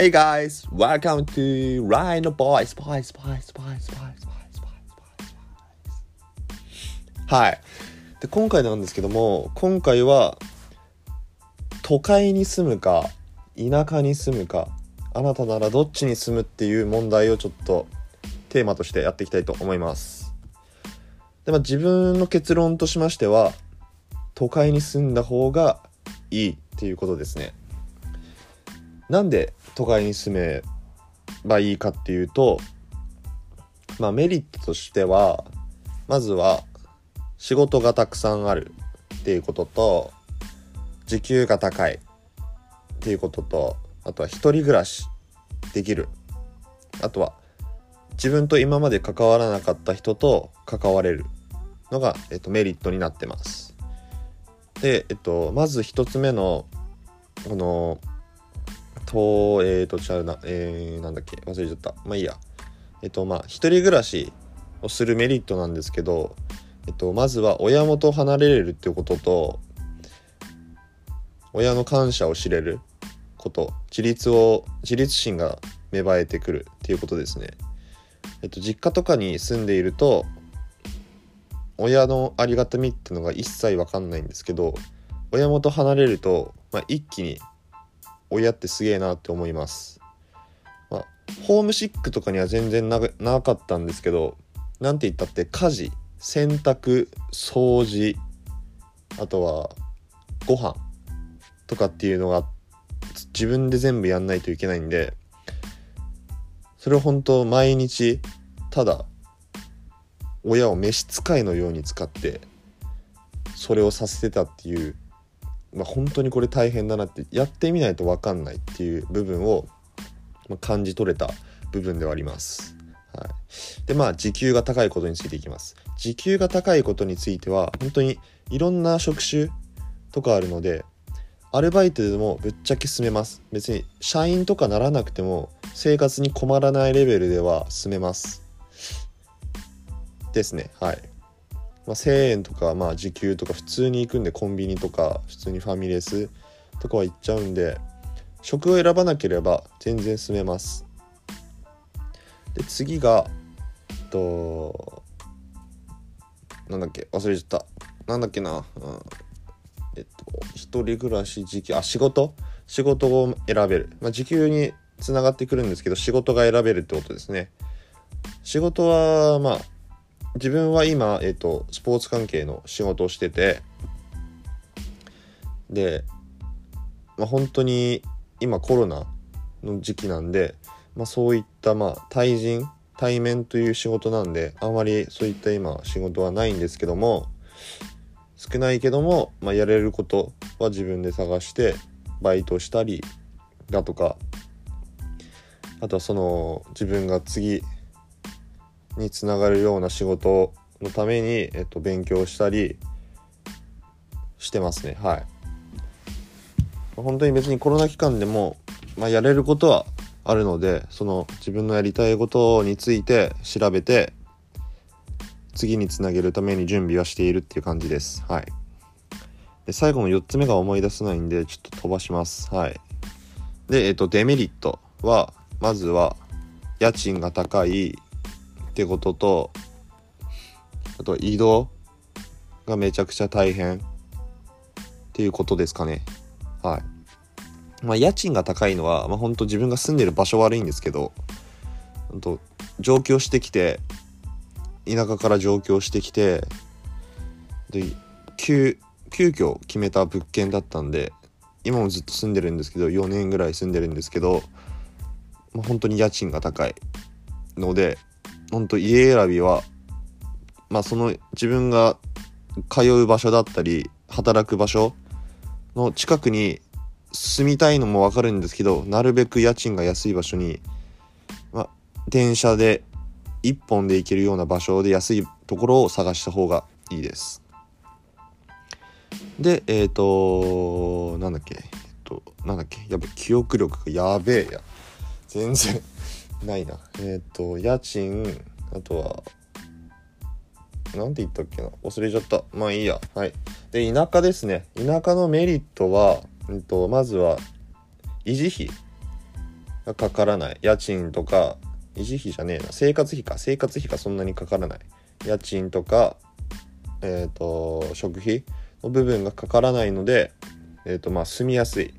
Hey guys, welcome to Rhino Boys, Boys, Boys, Boys, Boys, Boys, Boys, Boys. はい。で、今回なんですけども、今回は、都会に住むか、田舎に住むか、あなたならどっちに住むっていう問題をちょっとテーマとしてやっていきたいと思います。で、まあ、自分の結論としましては、都会に住んだ方がいいっていうことですね。なんで都会に住めばいいかっていうと、まあメリットとしては、まずは仕事がたくさんあるっていうことと、時給が高いっていうことと、あとは一人暮らしできる。あとは自分と今まで関わらなかった人と関われるのが、えっと、メリットになってます。で、えっと、まず一つ目の、この、と、えーと、ちゃうな、えー、なんだっけ、忘れちゃった。まあいいや。えっと、まあ、一人暮らしをするメリットなんですけど、えっと、まずは親元を離れれるっていうことと、親の感謝を知れること、自立を、自立心が芽生えてくるっていうことですね。えっと、実家とかに住んでいると、親のありがたみっていうのが一切わかんないんですけど、親元離れると、まあ、一気に親ってすげえなって思います。まあ、ホームシックとかには全然ななかったんですけど、なんて言ったって家事、洗濯、掃除、あとはご飯とかっていうのが自分で全部やんないといけないんで、それを本当毎日ただ親を召使いのように使ってそれをさせてたっていうまあ、本当にこれ大変だなってやってみないと分かんないっていう部分を、ま、感じ取れた部分ではあります。はい、でまあ時給が高いことについていきます。時給が高いことについては本当にいろんな職種とかあるのでアルバイトでもぶっちゃけ住めます。別に社員とかならなくても生活に困らないレベルでは住めます。ですね。はい。まあ、1,000円とか、まあ、時給とか普通に行くんでコンビニとか普通にファミレスとかは行っちゃうんで職を選ばなければ全然住めます。で次がえっとなんだっけ忘れちゃった。なんだっけな、うん、えっと一人暮らし時給あ仕事？仕事を選べる、まあ、時給につながってくるんですけど仕事が選べるってことですね。仕事はまあ自分は今、えっと、スポーツ関係の仕事をしててで、まあ、本当に今コロナの時期なんで、まあ、そういったまあ対人対面という仕事なんであまりそういった今仕事はないんですけども少ないけども、まあ、やれることは自分で探してバイトしたりだとかあとはその自分が次につながるような仕事のために、えっと、勉強したりしてますね。はい。本当に別にコロナ期間でも、まあ、やれることはあるのでその自分のやりたいことについて調べて次につなげるために準備はしているっていう感じです。はい。で最後の4つ目が思い出せないんでちょっと飛ばします。はい。でえっとデメリットはまずは家賃が高いってこととあと移動がめちゃくちゃ大変っていうことですかね。はい。まあ家賃が高いのはまあ本当自分が住んでる場所悪いんですけど本当上京してきて田舎から上京してきてで急急遽決めた物件だったんで今もずっと住んでるんですけど4年ぐらい住んでるんですけど、まあ、本当に家賃が高いので本当家選びはまあその自分が通う場所だったり働く場所の近くに住みたいのもわかるんですけどなるべく家賃が安い場所に、まあ、電車で1本で行けるような場所で安いところを探した方がいいです。でえっ、ー、となんだっけえっ、となんだっけやべ記憶力がやべえや全然ないな。えっ、ー、と、家賃、あとは、なんて言ったっけな忘れちゃった。まあいいや。はい。で、田舎ですね。田舎のメリットは、えっと、まずは、維持費がかからない家賃とか維持費じゃねえな生活費か生活費がそんなにかからない家賃とかえっ、ー、と食費の部分がかからないのでえっ、ー、とまあ住みやすい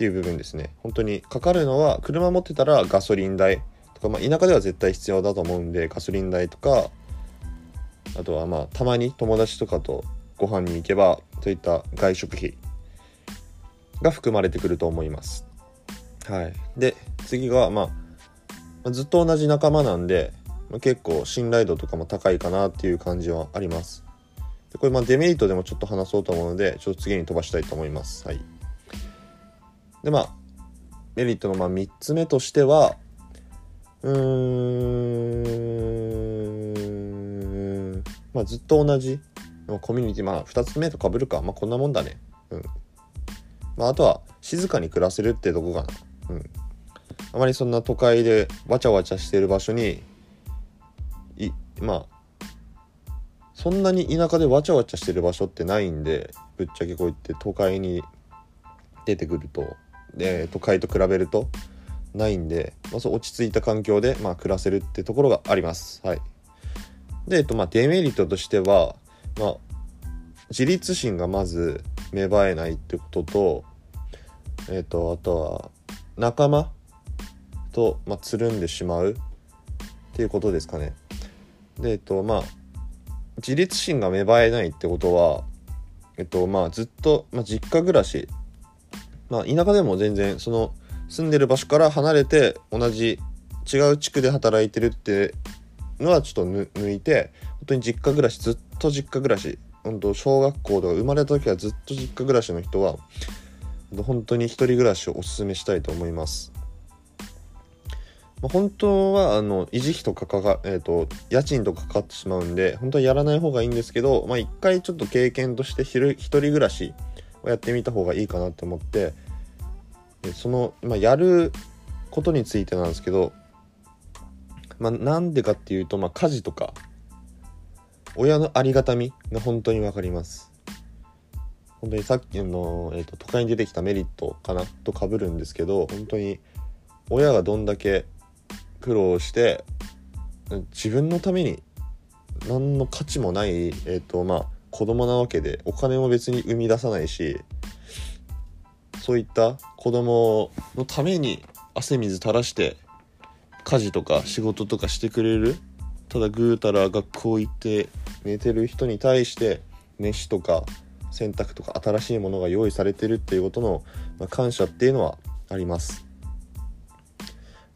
っていう部分ですね本当にかかるのは車持ってたらガソリン代とか、まあ、田舎では絶対必要だと思うんでガソリン代とかあとはまあたまに友達とかとご飯に行けばそういった外食費が含まれてくると思います。はい、で次が、まあ、ずっと同じ仲間なんで、まあ、結構信頼度とかも高いかなっていう感じはあります。でこれまあデメリットでもちょっと話そうと思うのでちょっと次に飛ばしたいと思います。はい、でまあメリットのまあ3つ目としてはうーんまあずっと同じコミュニティまあ2つ目とかぶるかまあこんなもんだね。うん。まああとは静かに暮らせるってとこかな。うん。あまりそんな都会でわちゃわちゃしてる場所にいまあそんなに田舎でわちゃわちゃしてる場所ってないんでぶっちゃけこう言って都会に出てくるとで都会と比べるとないんで、まあ、そう落ち着いた環境で、まあ、暮らせるってところがあります。はい、で、えっとまあ、デメリットとしては、まあ、自立心がまず芽生えないってことと、えっと、あとは仲間と、まあ、つるんでしまうっていうことですかね。で、えっとまあ、自立心が芽生えないってことは、えっとまあ、ずっと、まあ、実家暮らし、まあ、田舎でも全然その住んでる場所から離れて同じ違う地区で働いてるってのはちょっと抜いて本当に実家暮らしずっと実家暮らし本当小学校とか生まれた時はずっと実家暮らしの人は本当に一人暮らしをおすすめしたいと思います。まあ、本当はあの維持費とかかか、えーと、家賃とかかかってしまうんで本当はやらない方がいいんですけど、まあ、一回ちょっと経験として一人暮らしをやってみた方がいいかなって思ってでその、まあ、やることについてなんですけど、まあ、なんでかっていうと、まあ、家事とか親のありがたみが本当に分かります。本当にさっきの、えーと、都会に出てきたメリットかなとかぶるんですけど本当に親がどんだけ苦労して自分のために何の価値もない、えーとまあ、子供なわけでお金も別に生み出さないしそういった子供のために汗水垂らして家事とか仕事とかしてくれるただぐうたら学校行って寝てる人に対して飯とか洗濯とか新しいものが用意されてるっていうことの、ま感謝っていうのはあります。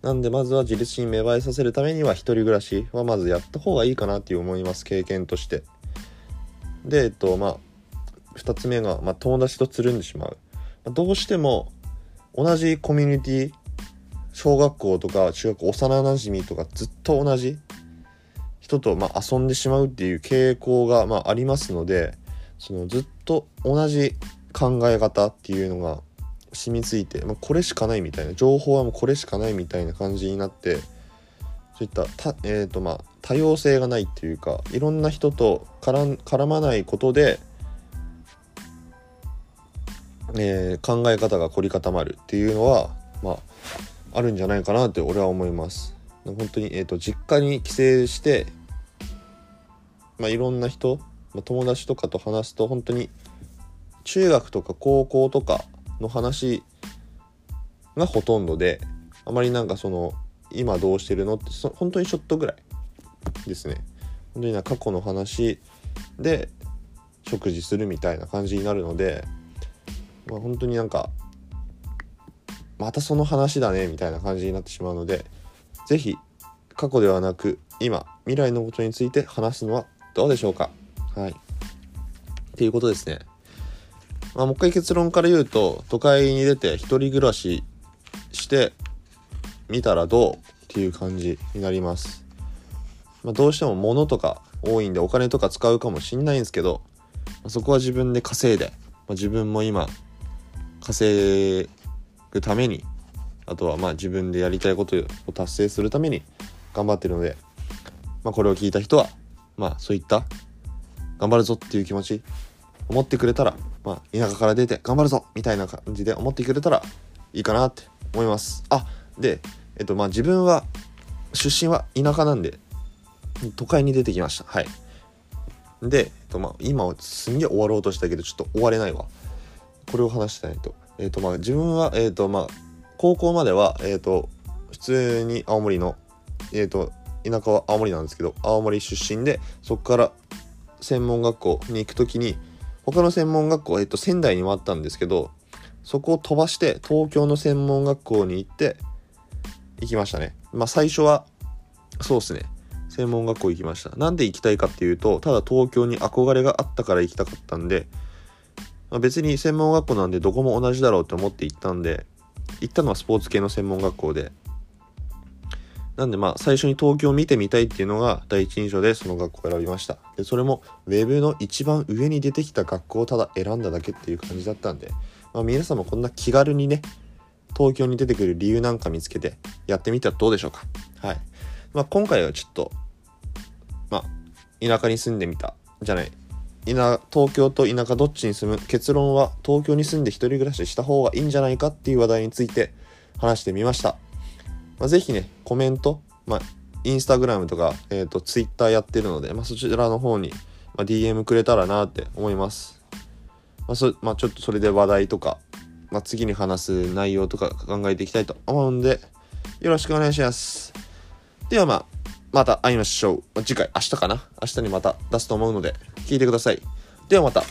なんでまずは自立心芽生えさせるためには一人暮らしはまずやった方がいいかなって思います経験として。でえっとまあ2つ目が、まあ、友達とつるんでしまう。どうしても同じコミュニティ小学校とか中学校幼なじみとかずっと同じ人とまあ遊んでしまうっていう傾向がまあありますのでそのずっと同じ考え方っていうのが染みついて、まあ、これしかないみたいな情報はもうこれしかないみたいな感じになってそういったた、えーとまあ、多様性がないっていうかいろんな人と絡まないことでえー、考え方が凝り固まるっていうのは、まあ、あるんじゃないかなって俺は思います。本当に、えーと、実家に帰省して、まあ、いろんな人、まあ、友達とかと話すと本当に中学とか高校とかの話がほとんどであまりなんかその今どうしてるの？ってそ本当にちょっとぐらいですね。本当にな過去の話で食事するみたいな感じになるのでまあ、本当になんかまたその話だねみたいな感じになってしまうので是非過去ではなく今未来のことについて話すのはどうでしょうか？はい。っていうことですね。まあ、もう一回結論から言うと都会に出て一人暮らししてみたらどうっていう感じになります、まあ、どうしても物とか多いんでお金とか使うかもしんないんですけどまそこは自分で稼いで、まあ、自分も今稼ぐためにあとはまあ自分でやりたいことを達成するために頑張ってるので、まあ、これを聞いた人はまあそういった頑張るぞっていう気持ち思ってくれたら、まあ、田舎から出て頑張るぞみたいな感じで思ってくれたらいいかなって思います。あで、えっとまあ、自分は出身は田舎なんで都会に出てきました。はい。で、えっとまあ、今はすんげえ終わろうとしたけどちょっと終われないわ。これを話してないと。えっとまあ自分はえっとまあ高校まではえっと普通に青森のえっと田舎は青森なんですけど青森出身でそこから専門学校に行く時に他の専門学校、えっと、仙台にもあったんですけどそこを飛ばして東京の専門学校に行って行きましたね。まあ最初はそうですね。専門学校行きました。なんで行きたいかっていうとただ東京に憧れがあったから行きたかったんで、まあ、別に専門学校なんでどこも同じだろうって思って行ったんで行ったのはスポーツ系の専門学校で。なんでまあ最初に東京を見てみたいっていうのが第一印象でその学校を選びました。でそれもウェブの一番上に出てきた学校をただ選んだだけっていう感じだったんで、まあ、皆さんもこんな気軽にね東京に出てくる理由なんか見つけてやってみたらどうでしょうか？はい。まあ今回はちょっとまあ田舎に住んでみた。じゃない。田東京と田舎どっちに住む？結論は東京に住んで一人暮らしした方がいいんじゃないかっていう話題について話してみました。まあ、ぜひね、コメント、まあ、インスタグラムとか、えっ、ー、と、ツイッターやってるので、まあ、そちらの方に、まあ、DM くれたらなって思います。まあ、そ、まあ、ちょっとそれで話題とか、まあ、次に話す内容とか考えていきたいと思うんで、よろしくお願いします。ではまあ、また会いましょう。次回、明日かな？明日にまた出すと思うので、聞いてください。ではまた。